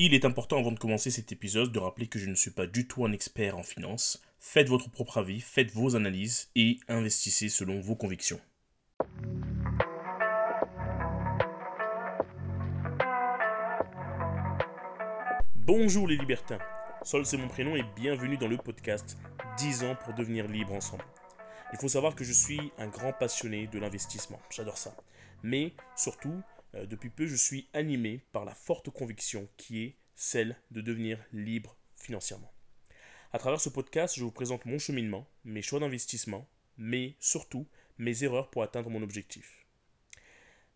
Il est important avant de commencer cet épisode de rappeler que je ne suis pas du tout un expert en finance. Faites votre propre avis, faites vos analyses et investissez selon vos convictions. Bonjour les libertins, Sol c'est mon prénom et bienvenue dans le podcast 10 ans pour devenir libre ensemble. Il faut savoir que je suis un grand passionné de l'investissement, j'adore ça. Mais surtout, euh, depuis peu, je suis animé par la forte conviction qui est celle de devenir libre financièrement. À travers ce podcast, je vous présente mon cheminement, mes choix d'investissement, mais surtout mes erreurs pour atteindre mon objectif.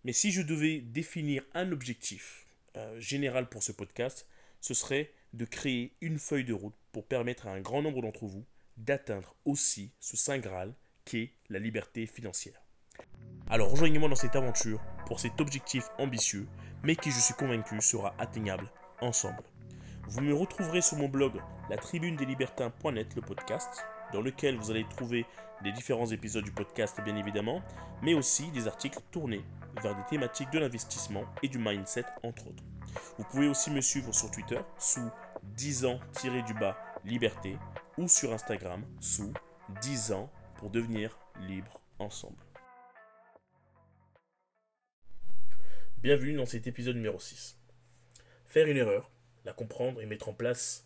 Mais si je devais définir un objectif euh, général pour ce podcast, ce serait de créer une feuille de route pour permettre à un grand nombre d'entre vous d'atteindre aussi ce Saint Graal qu'est la liberté financière. Alors rejoignez-moi dans cette aventure pour cet objectif ambitieux, mais qui je suis convaincu sera atteignable ensemble. Vous me retrouverez sur mon blog la tribune des libertins.net, le podcast, dans lequel vous allez trouver les différents épisodes du podcast bien évidemment, mais aussi des articles tournés vers des thématiques de l'investissement et du mindset entre autres. Vous pouvez aussi me suivre sur Twitter sous 10 ans-du-bas liberté ou sur Instagram sous 10 ans pour devenir libre ensemble. Bienvenue dans cet épisode numéro 6. Faire une erreur, la comprendre et mettre en place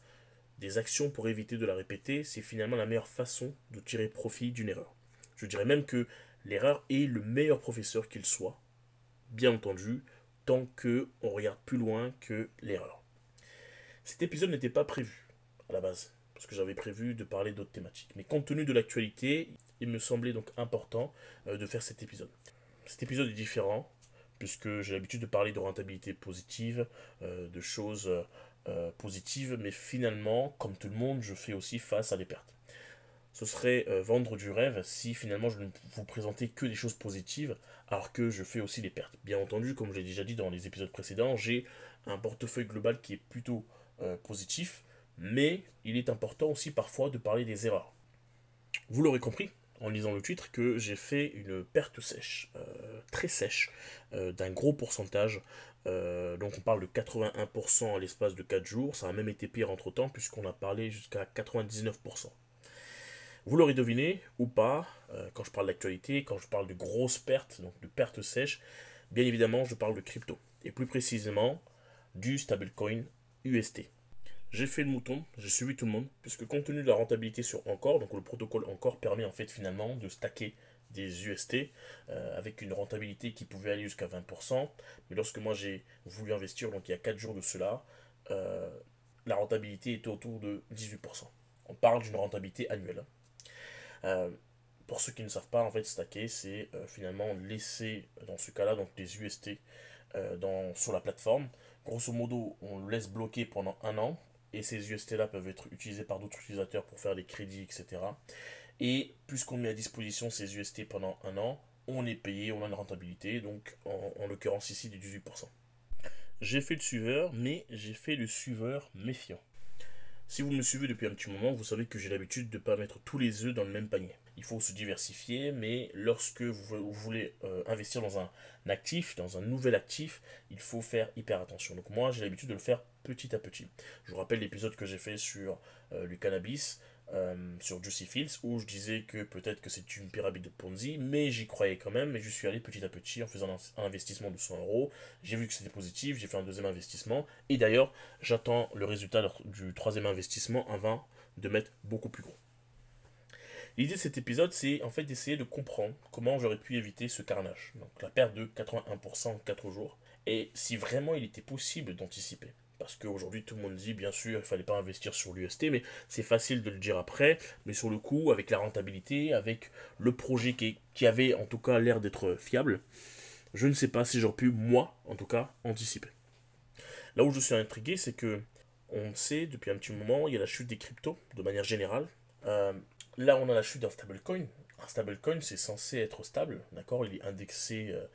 des actions pour éviter de la répéter, c'est finalement la meilleure façon de tirer profit d'une erreur. Je dirais même que l'erreur est le meilleur professeur qu'il soit, bien entendu, tant que on regarde plus loin que l'erreur. Cet épisode n'était pas prévu à la base, parce que j'avais prévu de parler d'autres thématiques. Mais compte tenu de l'actualité, il me semblait donc important euh, de faire cet épisode. Cet épisode est différent, puisque j'ai l'habitude de parler de rentabilité positive, euh, de choses euh, positives, mais finalement, comme tout le monde, je fais aussi face à des pertes. Ce serait euh, vendre du rêve si finalement je ne vous présentais que des choses positives, alors que je fais aussi des pertes. Bien entendu, comme je l'ai déjà dit dans les épisodes précédents, j'ai un portefeuille global qui est plutôt positif, mais il est important aussi parfois de parler des erreurs. Vous l'aurez compris, en lisant le titre que j'ai fait une perte sèche, euh, très sèche, euh, d'un gros pourcentage. Euh, donc on parle de 81% à l'espace de 4 jours. Ça a même été pire entre temps puisqu'on a parlé jusqu'à 99%. Vous l'aurez deviné ou pas, quand je parle d'actualité, quand je parle de grosses pertes, donc de pertes sèches, bien évidemment je parle de crypto. Et plus précisément du stablecoin UST. J'ai fait le mouton, j'ai suivi tout le monde, puisque compte tenu de la rentabilité sur Encore, donc le protocole Encore permet en fait finalement de stacker des UST euh, avec une rentabilité qui pouvait aller jusqu'à 20%. Mais lorsque moi j'ai voulu investir, donc il y a 4 jours de cela, euh, la rentabilité était autour de 18%. On parle d'une rentabilité annuelle. Euh, pour ceux qui ne savent pas, en fait, stacker, c'est finalement laisser, dans ce cas-là, donc des UST sur la plateforme. Grosso modo, on le laisse bloquer pendant un an et ces UST-là peuvent être utilisés par d'autres utilisateurs pour faire des crédits, etc. Et puisqu'on met à disposition ces UST pendant un an, on est payé, on a une rentabilité, donc en, l'occurrence ici des 18%. J'ai fait le suiveur, mais j'ai fait le suiveur méfiant. Si vous me suivez depuis un petit moment, vous savez que j'ai l'habitude de ne pas mettre tous les œufs dans le même panier. Il faut se diversifier, mais lorsque vous, voulez euh, investir dans un actif, dans un nouvel actif, il faut faire hyper attention. Donc moi, j'ai l'habitude de le faire petit à petit. Je vous rappelle l'épisode que j'ai fait sur euh, le cannabis, euh, sur Juicy Fields, où je disais que peut-être que c'est une pyramide de Ponzi, mais j'y croyais quand même, et je suis allé petit à petit en faisant un, investissement de 100 euros. J'ai vu que c'était positif, j'ai fait un deuxième investissement, et d'ailleurs, j'attends le résultat du troisième investissement avant de mettre beaucoup plus gros. L'idée de cet épisode, c'est en fait d'essayer de comprendre comment j'aurais pu éviter ce carnage, donc la perte de 81% en 4 jours, et si vraiment il était possible d'anticiper. Parce qu'aujourd'hui, tout le monde dit, bien sûr, il ne fallait pas investir sur l'UST, mais c'est facile de le dire après. Mais sur le coup, avec la rentabilité, avec le projet qui, avait en tout cas l'air d'être fiable, je ne sais pas si j'aurais pu, moi, en tout cas, anticiper. Là où je suis intrigué, c'est que on sait depuis un petit moment, il y a la chute des cryptos de manière générale. Euh, là, on a la chute d'un stablecoin, un stablecoin, c'est censé être stable, d'accord? Il est indexé euh,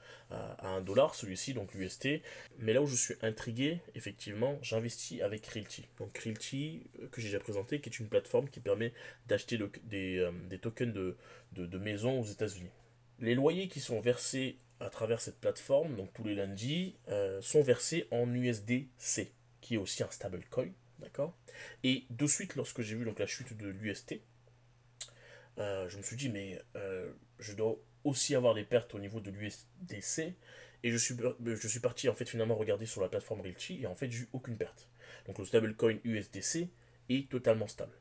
à, 1 dollar, celui-ci, donc l'UST. Mais là où je suis intrigué, effectivement, j'investis avec Realty. Donc Realty, euh, que j'ai déjà présenté, qui est une plateforme qui permet d'acheter des, euh, des, tokens de, de, maisons aux États-Unis. Les loyers qui sont versés à travers cette plateforme, donc tous les lundis, sont versés en USDC. qui est aussi un stablecoin, d'accord? Et de suite, lorsque j'ai vu donc la chute de l'UST, euh, je me suis dit, mais euh, je dois aussi avoir des pertes au niveau de l'USDC. Et je suis, je suis parti en fait finalement regarder sur la plateforme Realty et en fait j'ai eu aucune perte. Donc le stablecoin USDC est totalement stable.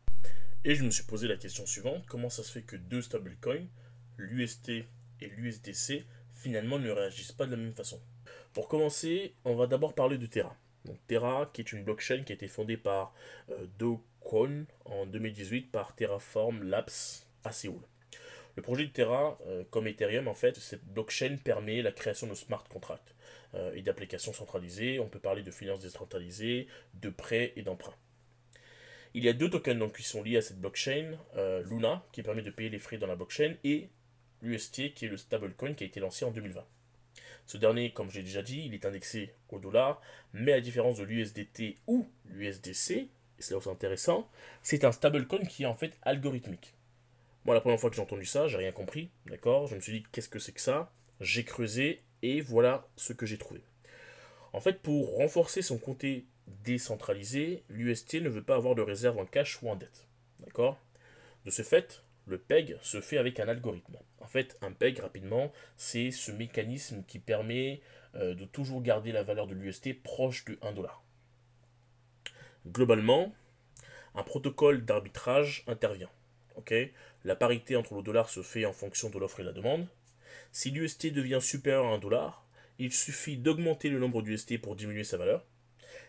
Et je me suis posé la question suivante, comment ça se fait que deux stablecoins, l'UST et l'USDC, finalement ne réagissent pas de la même façon? Pour commencer, on va d'abord parler de Terra. Donc Terra, qui est une blockchain qui a été fondée par euh, Do Kwon en 2018 par Terraform Labs à Séoul. Le projet de Terra, euh, comme Ethereum, en fait, cette blockchain permet la création de smart contracts euh, et d'applications centralisées. On peut parler de finances décentralisées, de prêts et d'emprunts. Il y a deux tokens qui sont liés à cette blockchain euh, Luna, qui permet de payer les frais dans la blockchain, et l'UST, qui est le stablecoin qui a été lancé en 2020. Ce dernier, comme j'ai déjà dit, il est indexé au dollar, mais à différence de l'USDT ou l'USDC, et c'est là où c'est intéressant, c'est un stablecoin qui est en fait algorithmique. La première fois que j'ai entendu ça, j'ai rien compris, d'accord? Je me suis dit, qu'est-ce que c'est que ça? J'ai creusé et voilà ce que j'ai trouvé. En fait, pour renforcer son côté décentralisé, l'UST ne veut pas avoir de réserve en cash ou en dette, d'accord? De ce fait, le PEG se fait avec un algorithme. En fait, un PEG, rapidement, c'est ce mécanisme qui permet euh, de toujours garder la valeur de l'UST proche de 1 dollar. Globalement, un protocole d'arbitrage intervient. La parité entre le dollar se fait en fonction de l'offre et la demande. Si l'UST devient supérieur à 1 dollar, il suffit d'augmenter le nombre d'UST pour diminuer sa valeur.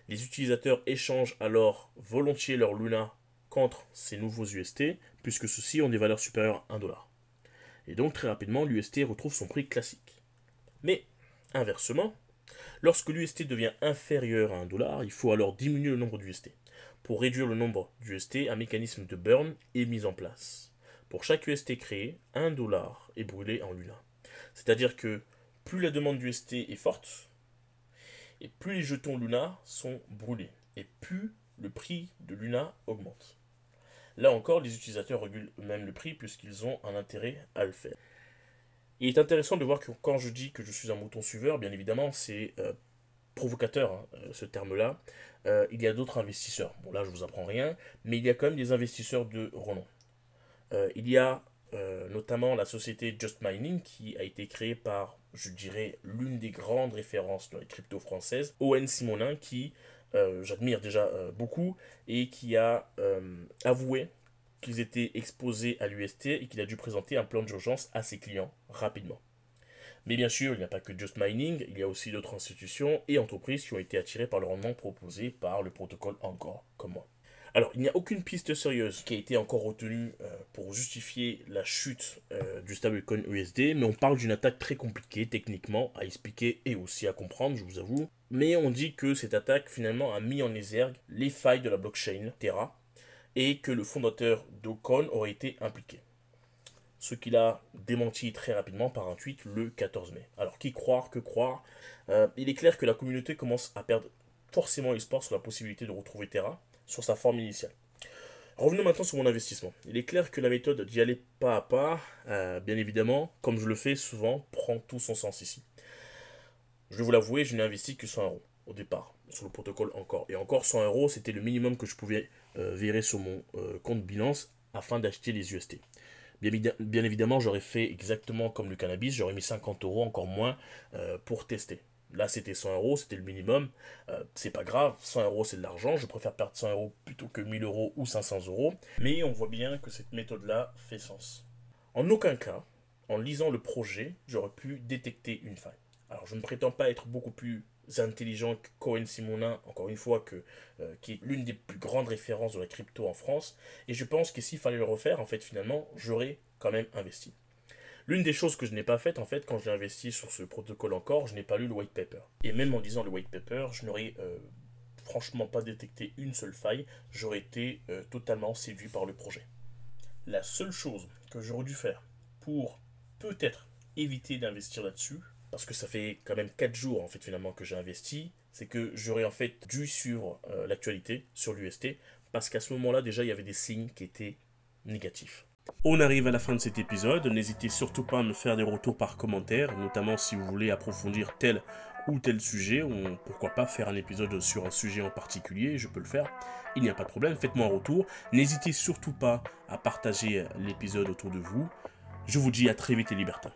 Les utilisateurs échangent alors volontiers leur Luna contre ces nouveaux UST, puisque ceux-ci ont des valeurs supérieures à 1 dollar. Et donc très rapidement, l'UST retrouve son prix classique. Mais, inversement, lorsque l'UST devient inférieur à 1 dollar, il faut alors diminuer le nombre d'UST. Pour réduire le nombre d'UST, un mécanisme de burn est mis en place. Pour chaque UST créé, 1 dollar est brûlé en Luna. C'est-à-dire que plus la demande d'UST est forte, et plus les jetons Luna sont brûlés, et plus le prix de Luna augmente. Là encore, les utilisateurs régulent eux-mêmes le prix puisqu'ils ont un intérêt à le faire. Il est intéressant de voir que quand je dis que je suis un mouton suiveur, bien évidemment, c'est euh, provocateur hein, euh, ce terme-là. Euh, il y a d'autres investisseurs. Bon là, je vous apprends rien, mais il y a quand même des investisseurs de renom. il y a notamment la société Just Mining qui a été créée par, je dirais, l'une des grandes références dans les cryptos françaises, Owen Simonin, qui euh, j'admire déjà euh, beaucoup, et qui a euh, avoué qu'ils étaient exposés à l'UST et qu'il a dû présenter un plan d'urgence à ses clients rapidement. Mais bien sûr, il n'y a pas que Just Mining, il y a aussi d'autres institutions et entreprises qui ont été attirées par le rendement proposé par le protocole encore, comme moi. Alors, il n'y a aucune piste sérieuse qui a été encore retenue euh, pour justifier la chute euh, du stablecoin USD, mais on parle d'une attaque très compliquée techniquement à expliquer et aussi à comprendre, je vous avoue. Mais on dit que cette attaque finalement a mis en exergue les failles de la blockchain Terra et que le fondateur d'Ocon aurait été impliqué. Ce qu'il a démenti très rapidement par un tweet le 14 mai. Alors, qui croire, que croire? Euh, Il est clair que la communauté commence à perdre forcément espoir sur la possibilité de retrouver Terra sur sa forme initiale. Revenons maintenant sur mon investissement. Il est clair que la méthode d'y aller pas à pas, euh, bien évidemment, comme je le fais souvent, prend tout son sens ici. Je vais vous l'avouer, je n'ai investi que 100 euros au départ, sur le protocole encore. Et encore 100 euros, c'était le minimum que je pouvais euh, virer sur mon euh, compte Binance afin d'acheter les UST. Bien, évidemment, j'aurais fait exactement comme le cannabis, j'aurais mis 50 euros, encore moins, pour tester. Là, c'était 100 euros, c'était le minimum. Euh, c'est pas grave, 100 euros, c'est de l'argent. Je préfère perdre 100 euros plutôt que 1000 euros ou 500 euros. Mais on voit bien que cette méthode-là fait sens. En aucun cas, en lisant le projet, j'aurais pu détecter une faille. Alors, je ne prétends pas être beaucoup plus intelligent que Cohen Simonin, encore une fois, que, euh, qui est l'une des plus grandes références de la crypto en France. Et je pense que s'il fallait le refaire, en fait, finalement, j'aurais quand même investi. L'une des choses que je n'ai pas faites, en fait, quand j'ai investi sur ce protocole encore, je n'ai pas lu le white paper. Et même en lisant le white paper, je n'aurais euh, franchement pas détecté une seule faille. J'aurais été euh, totalement séduit par le projet. La seule chose que j'aurais dû faire pour peut-être éviter d'investir là-dessus, parce que ça fait quand même 4 jours en fait finalement que j'ai investi, c'est que j'aurais en fait dû suivre euh, l'actualité sur l'UST, parce qu'à ce moment-là déjà il y avait des signes qui étaient négatifs. On arrive à la fin de cet épisode. N'hésitez surtout pas à me faire des retours par commentaire, notamment si vous voulez approfondir tel ou tel sujet, on, pourquoi pas faire un épisode sur un sujet en particulier, je peux le faire, il n'y a pas de problème, faites-moi un retour, n'hésitez surtout pas à partager l'épisode autour de vous, je vous dis à très vite les libertins.